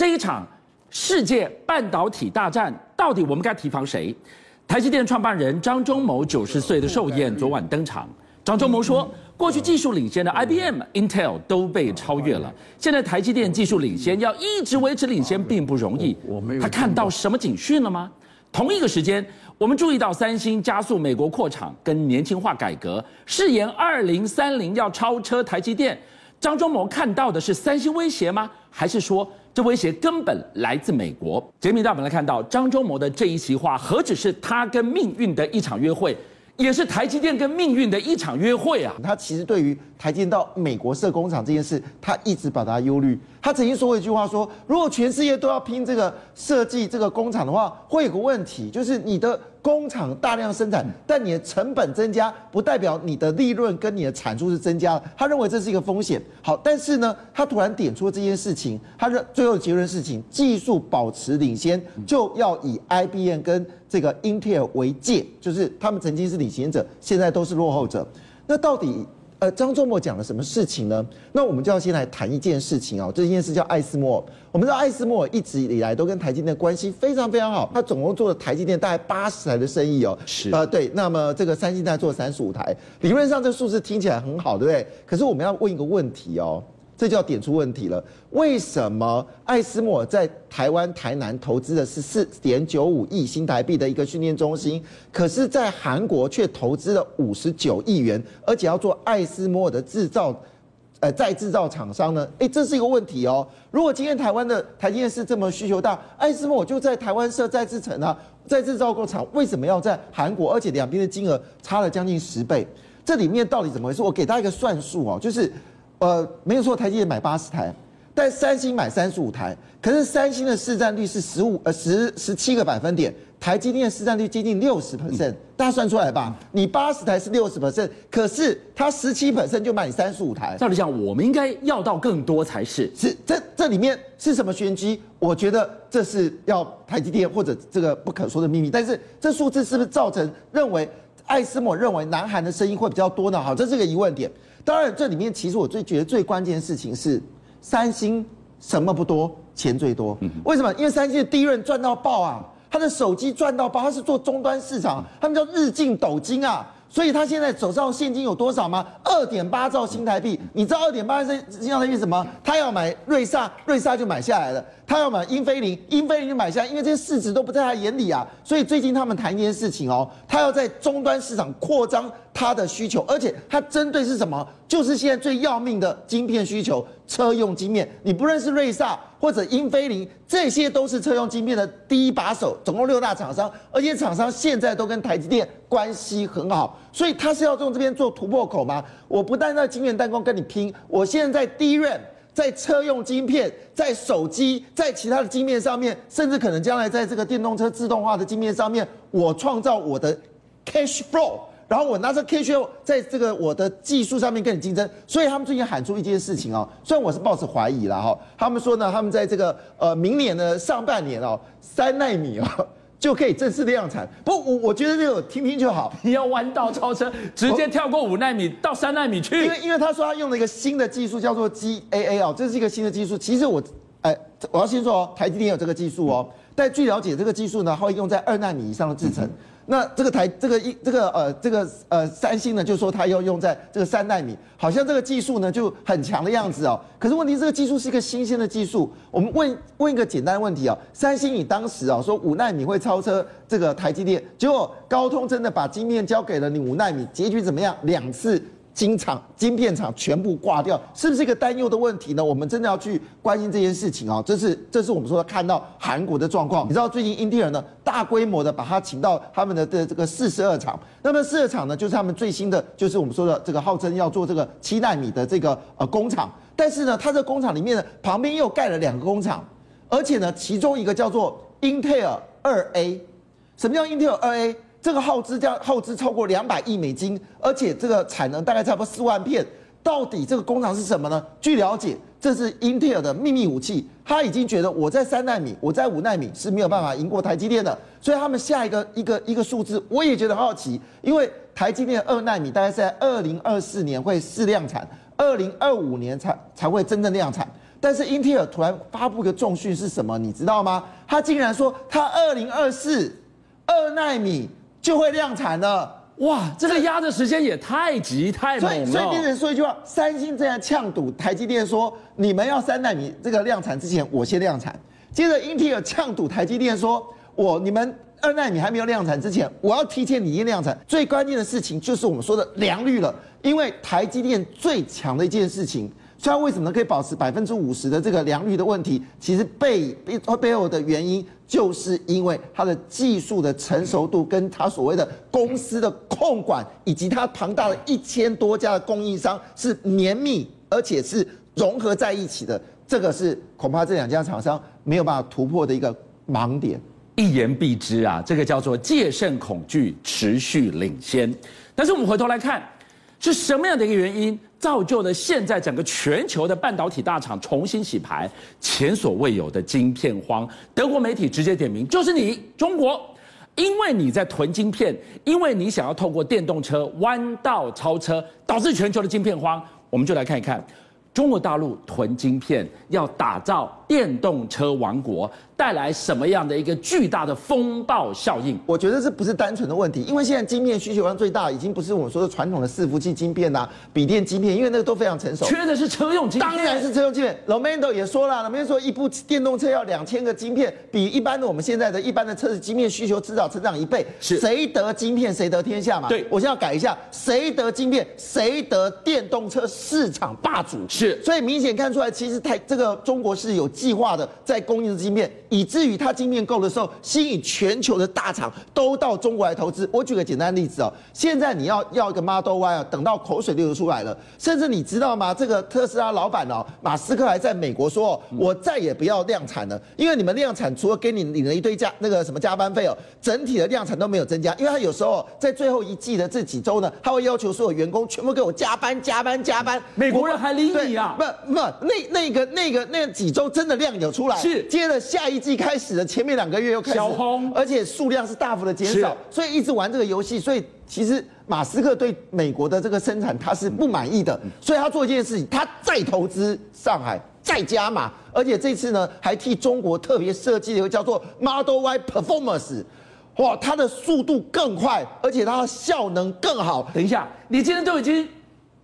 这一场世界半导体大战，到底我们该提防谁？台积电创办人张忠谋九十岁的寿宴昨晚登场。张忠谋说，过去技术领先的 IBM、Intel 都被超越了，现在台积电技术领先，要一直维持领先并不容易。他看到什么警讯了吗？同一个时间，我们注意到三星加速美国扩厂跟年轻化改革，誓言二零三零要超车台积电。张忠谋看到的是三星威胁吗？还是说这威胁根本来自美国？杰米大本来看到张忠谋的这一席话，何止是他跟命运的一场约会，也是台积电跟命运的一场约会啊！他其实对于台积电到美国设工厂这件事，他一直表达忧虑。他曾经说过一句话说：如果全世界都要拼这个设计这个工厂的话，会有个问题，就是你的。工厂大量生产，但你的成本增加，不代表你的利润跟你的产出是增加的。他认为这是一个风险。好，但是呢，他突然点出了这件事情，他的最后的结论事情，技术保持领先，就要以 IBM 跟这个 Intel 为界，就是他们曾经是领先者，现在都是落后者。那到底？呃，张忠谋讲了什么事情呢？那我们就要先来谈一件事情哦。这件事叫艾斯摩尔。我们知道艾斯摩尔一直以来都跟台积电的关系非常非常好，他总共做了台积电大概八十台的生意哦。是。呃，对。那么这个三星大概做了三十五台，理论上这数字听起来很好，对不对？可是我们要问一个问题哦。这就要点出问题了。为什么艾斯莫在台湾台南投资的是四点九五亿新台币的一个训练中心，可是，在韩国却投资了五十九亿元，而且要做艾斯莫的制造，呃，再制造厂商呢？诶，这是一个问题哦。如果今天台湾的台积电是这么需求大，艾斯莫就在台湾设再制程啊，再制造过厂，为什么要在韩国？而且两边的金额差了将近十倍，这里面到底怎么回事？我给大家一个算数哦，就是。呃，没有错，台积电买八十台，但三星买三十五台。可是三星的市占率是十五呃十十七个百分点，台积电的市占率接近六十 percent，大家算出来吧？你八十台是六十 percent，可是它十七 percent 就买你三十五台。照理讲，我们应该要到更多才是。是这这里面是什么玄机？我觉得这是要台积电或者这个不可说的秘密。但是这数字是不是造成认为艾斯摩认为南韩的声音会比较多呢？好，这是个疑问点。当然，这里面其实我最觉得最关键的事情是，三星什么不多，钱最多。为什么？因为三星的利润赚到爆啊，他的手机赚到爆，他是做终端市场，他们叫日进斗金啊。所以他现在手上现金有多少吗？二点八兆新台币。你知道二点八兆新台币什么？他要买瑞萨，瑞萨就买下来了；他要买英飞凌，英飞凌就买下。因为这些市值都不在他眼里啊。所以最近他们谈一件事情哦，他要在终端市场扩张他的需求，而且他针对是什么？就是现在最要命的晶片需求，车用晶片。你不认识瑞萨？或者英飞凌，这些都是车用晶片的第一把手，总共六大厂商，而且厂商现在都跟台积电关系很好，所以他是要从这边做突破口吗？我不但在晶圆代工跟你拼，我现在在 DRAM，在车用晶片，在手机，在其他的晶片上面，甚至可能将来在这个电动车自动化的晶片上面，我创造我的 cash flow。然后我拿着 K 线在这个我的技术上面跟你竞争，所以他们最近喊出一件事情哦，虽然我是抱持怀疑了哈，他们说呢，他们在这个呃明年的上半年哦，三奈米哦就可以正式量产。不，我我觉得这个听听就好，你要弯道超车，直接跳过五纳米到三纳米去。因为因为他说他用了一个新的技术叫做 GAA 哦，这是一个新的技术。其实我哎，我要先说哦，台积电有这个技术哦，但据了解这个技术呢，它会用在二纳米以上的制程。那这个台这个一这个呃这个呃三星呢，就说它要用在这个三纳米，好像这个技术呢就很强的样子哦。可是问题，这个技术是一个新鲜的技术。我们问问一个简单的问题啊，三星你当时啊说五纳米会超车这个台积电，结果高通真的把晶片交给了你五纳米，结局怎么样？两次。晶厂、晶片厂全部挂掉，是不是一个担忧的问题呢？我们真的要去关心这件事情啊！这是这是我们说看到韩国的状况。你知道最近英特尔呢大规模的把它请到他们的的这个四十二厂，那么四十二厂呢就是他们最新的，就是我们说的这个号称要做这个七纳米的这个呃工厂。但是呢，它这工厂里面呢旁边又盖了两个工厂，而且呢其中一个叫做英特尔二 A。什么叫英特尔二 A？这个耗资将耗资超过两百亿美金，而且这个产能大概差不多四万片。到底这个工厂是什么呢？据了解，这是英特尔的秘密武器。他已经觉得我在三奈米，我在五奈米是没有办法赢过台积电的。所以他们下一个一个一个数字，我也觉得好奇。因为台积电二奈米大概是在二零二四年会试量产，二零二五年才才会真正量产。但是英特尔突然发布一个重讯是什么？你知道吗？他竟然说他二零二四二奈米就会量产了。哇，这个压的时间也太急太猛了。所以，所以变成说一句话，三星这样呛堵台积电说，你们要三纳米这个量产之前，我先量产。接着英特尔呛堵台积电说，我你们二纳米还没有量产之前，我要提前你先量产。最关键的事情就是我们说的良率了，因为台积电最强的一件事情。所以为什么可以保持百分之五十的这个良率的问题？其实背背背后的原因，就是因为它的技术的成熟度，跟它所谓的公司的控管，以及它庞大的一千多家的供应商是绵密，而且是融合在一起的。这个是恐怕这两家厂商没有办法突破的一个盲点。一言蔽之啊，这个叫做戒慎恐惧，持续领先。但是我们回头来看。是什么样的一个原因造就了现在整个全球的半导体大厂重新洗牌，前所未有的晶片荒？德国媒体直接点名，就是你中国，因为你在囤晶片，因为你想要透过电动车弯道超车，导致全球的晶片荒。我们就来看一看，中国大陆囤晶片，要打造电动车王国。带来什么样的一个巨大的风暴效应？我觉得这不是单纯的问题，因为现在晶片需求量最大，已经不是我们说的传统的伺服器晶片呐、啊、笔电晶片，因为那个都非常成熟。缺的是车用晶片，当然是车用晶片。Romando 也说了，Romando 说一部电动车要两千个晶片，比一般的我们现在的一般的车子晶片需求至少成长一倍。是谁得晶片谁得天下嘛？对，我现在要改一下，谁得晶片谁得电动车市场霸主。是，所以明显看出来，其实台这个中国是有计划的在供应的晶片。以至于它晶片够的时候，吸引全球的大厂都到中国来投资。我举个简单例子哦，现在你要要一个 Model Y 啊，等到口水流出来了。甚至你知道吗？这个特斯拉老板哦，马斯克还在美国说哦，我再也不要量产了，因为你们量产除了给你领了一堆加那个什么加班费哦，整体的量产都没有增加。因为他有时候在最后一季的这几周呢，他会要求所有员工全部给我加班加班加班。美国人还理你啊？不不，那那个那个那几周真的量有出来，是接着下一。季开始的前面两个月又开始小红，而且数量是大幅的减少，所以一直玩这个游戏。所以其实马斯克对美国的这个生产他是不满意的，所以他做一件事情，他再投资上海，再加码，而且这次呢还替中国特别设计了一个叫做 Model Y Performance，哇，它的速度更快，而且它的效能更好。等一下，你今天都已经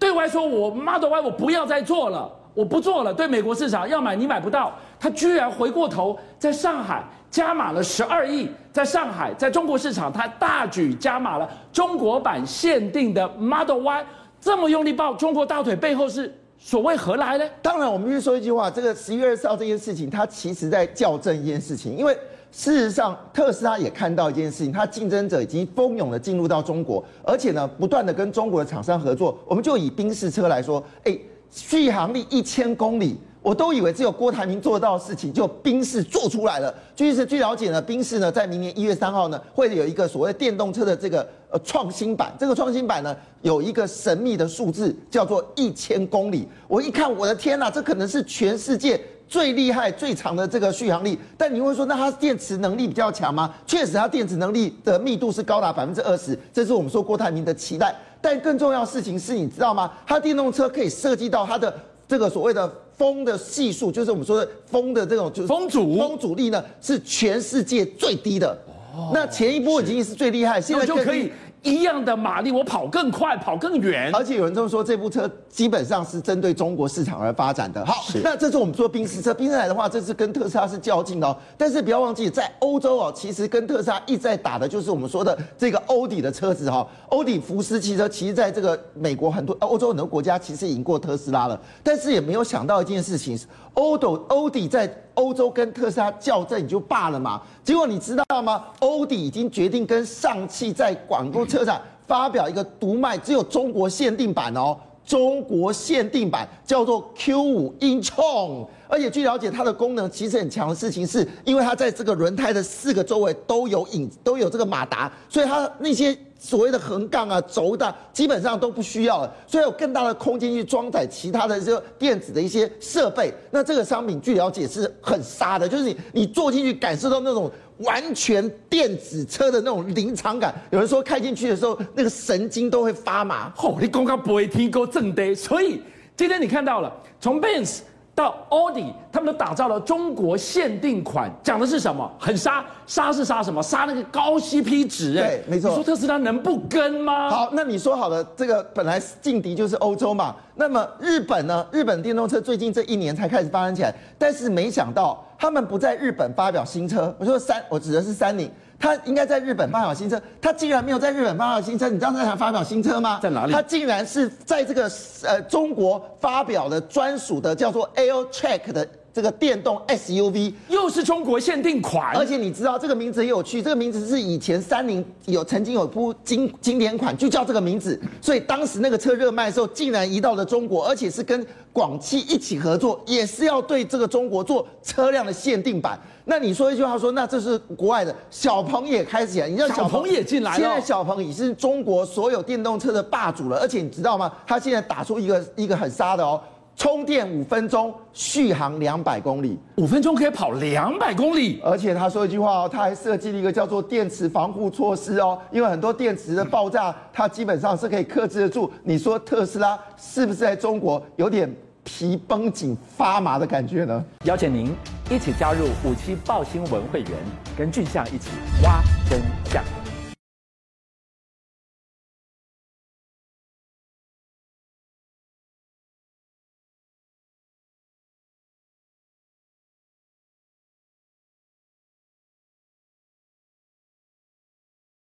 对外说我 Model Y 我不要再做了。我不做了，对美国市场要买你买不到，他居然回过头在上海加码了十二亿，在上海在中国市场他大举加码了中国版限定的 Model Y，这么用力抱中国大腿背后是所谓何来呢？当然，我们必须说一句话，这个十一月二十号这件事情，它其实在校正一件事情，因为事实上特斯拉也看到一件事情，它竞争者已经蜂拥的进入到中国，而且呢不断的跟中国的厂商合作，我们就以宾士车来说，哎。续航力一千公里，我都以为只有郭台铭做到的事情，就宾士做出来了。据是据了解呢，宾士呢在明年一月三号呢会有一个所谓电动车的这个呃创新版，这个创新版呢有一个神秘的数字叫做一千公里。我一看，我的天呐，这可能是全世界最厉害、最长的这个续航力。但你会说，那它电池能力比较强吗？确实，它电池能力的密度是高达百分之二十，这是我们说郭台铭的期待。但更重要的事情是，你知道吗？它电动车可以设计到它的这个所谓的风的系数，就是我们说的风的这种就是风阻，风阻力呢是全世界最低的。哦，那前一波已经是最厉害，现在就可以。一样的马力，我跑更快，跑更远。而且有人这么说，这部车基本上是针对中国市场而发展的。好，那这是我们说宾士车，宾士来的话，这是跟特斯拉是较劲的哦。但是不要忘记，在欧洲哦，其实跟特斯拉一直在打的就是我们说的这个欧迪的车子哈。欧迪福斯汽车，其实在这个美国很多、欧洲很多国家，其实赢过特斯拉了。但是也没有想到一件事情，欧斗欧迪在欧洲跟特斯拉较正也就罢了嘛。结果你知道吗？欧迪已经决定跟上汽在广州车展发表一个独卖，只有中国限定版哦，中国限定版叫做 Q 五 Intron 而且据了解，它的功能其实很强的事情是，因为它在这个轮胎的四个周围都有影都有这个马达，所以它那些。所谓的横杠啊、轴的，基本上都不需要了，所以有更大的空间去装载其他的这个电子的一些设备。那这个商品据了解是很杀的，就是你你坐进去感受到那种完全电子车的那种临场感。有人说开进去的时候，那个神经都会发麻。哦，你刚刚不会听过正的，所以今天你看到了从 Benz 到奥迪，他们都打造了中国限定款，讲的是什么？很杀，杀是杀什么？杀那个高 CP 值，哎，对，没错。你说特斯拉能不跟吗？好，那你说好了，这个本来劲敌就是欧洲嘛。那么日本呢？日本电动车最近这一年才开始发展起来，但是没想到他们不在日本发表新车。我说三，我指的是三菱。他应该在日本发表新车，他竟然没有在日本发表新车。你知道他想发表新车吗？在哪里？他竟然是在这个呃中国发表的专属的叫做 Airtrack 的这个电动 SUV，又是中国限定款。而且你知道这个名字很有趣，这个名字是以前三菱有曾经有部经经典款就叫这个名字，所以当时那个车热卖的时候，竟然移到了中国，而且是跟广汽一起合作，也是要对这个中国做车辆的限定版。那你说一句话说，那这是国外的小鹏也开始起来，你知道小鹏也进来了。现在小鹏已是中国所有电动车的霸主了，而且你知道吗？他现在打出一个一个很杀的哦，充电五分钟，续航两百公里，五分钟可以跑两百公里。而且他说一句话哦，他还设计了一个叫做电池防护措施哦，因为很多电池的爆炸，它基本上是可以克制得住。你说特斯拉是不是在中国有点？皮绷紧发麻的感觉呢？邀请您一起加入五七报新闻会员，跟俊相一起挖真相。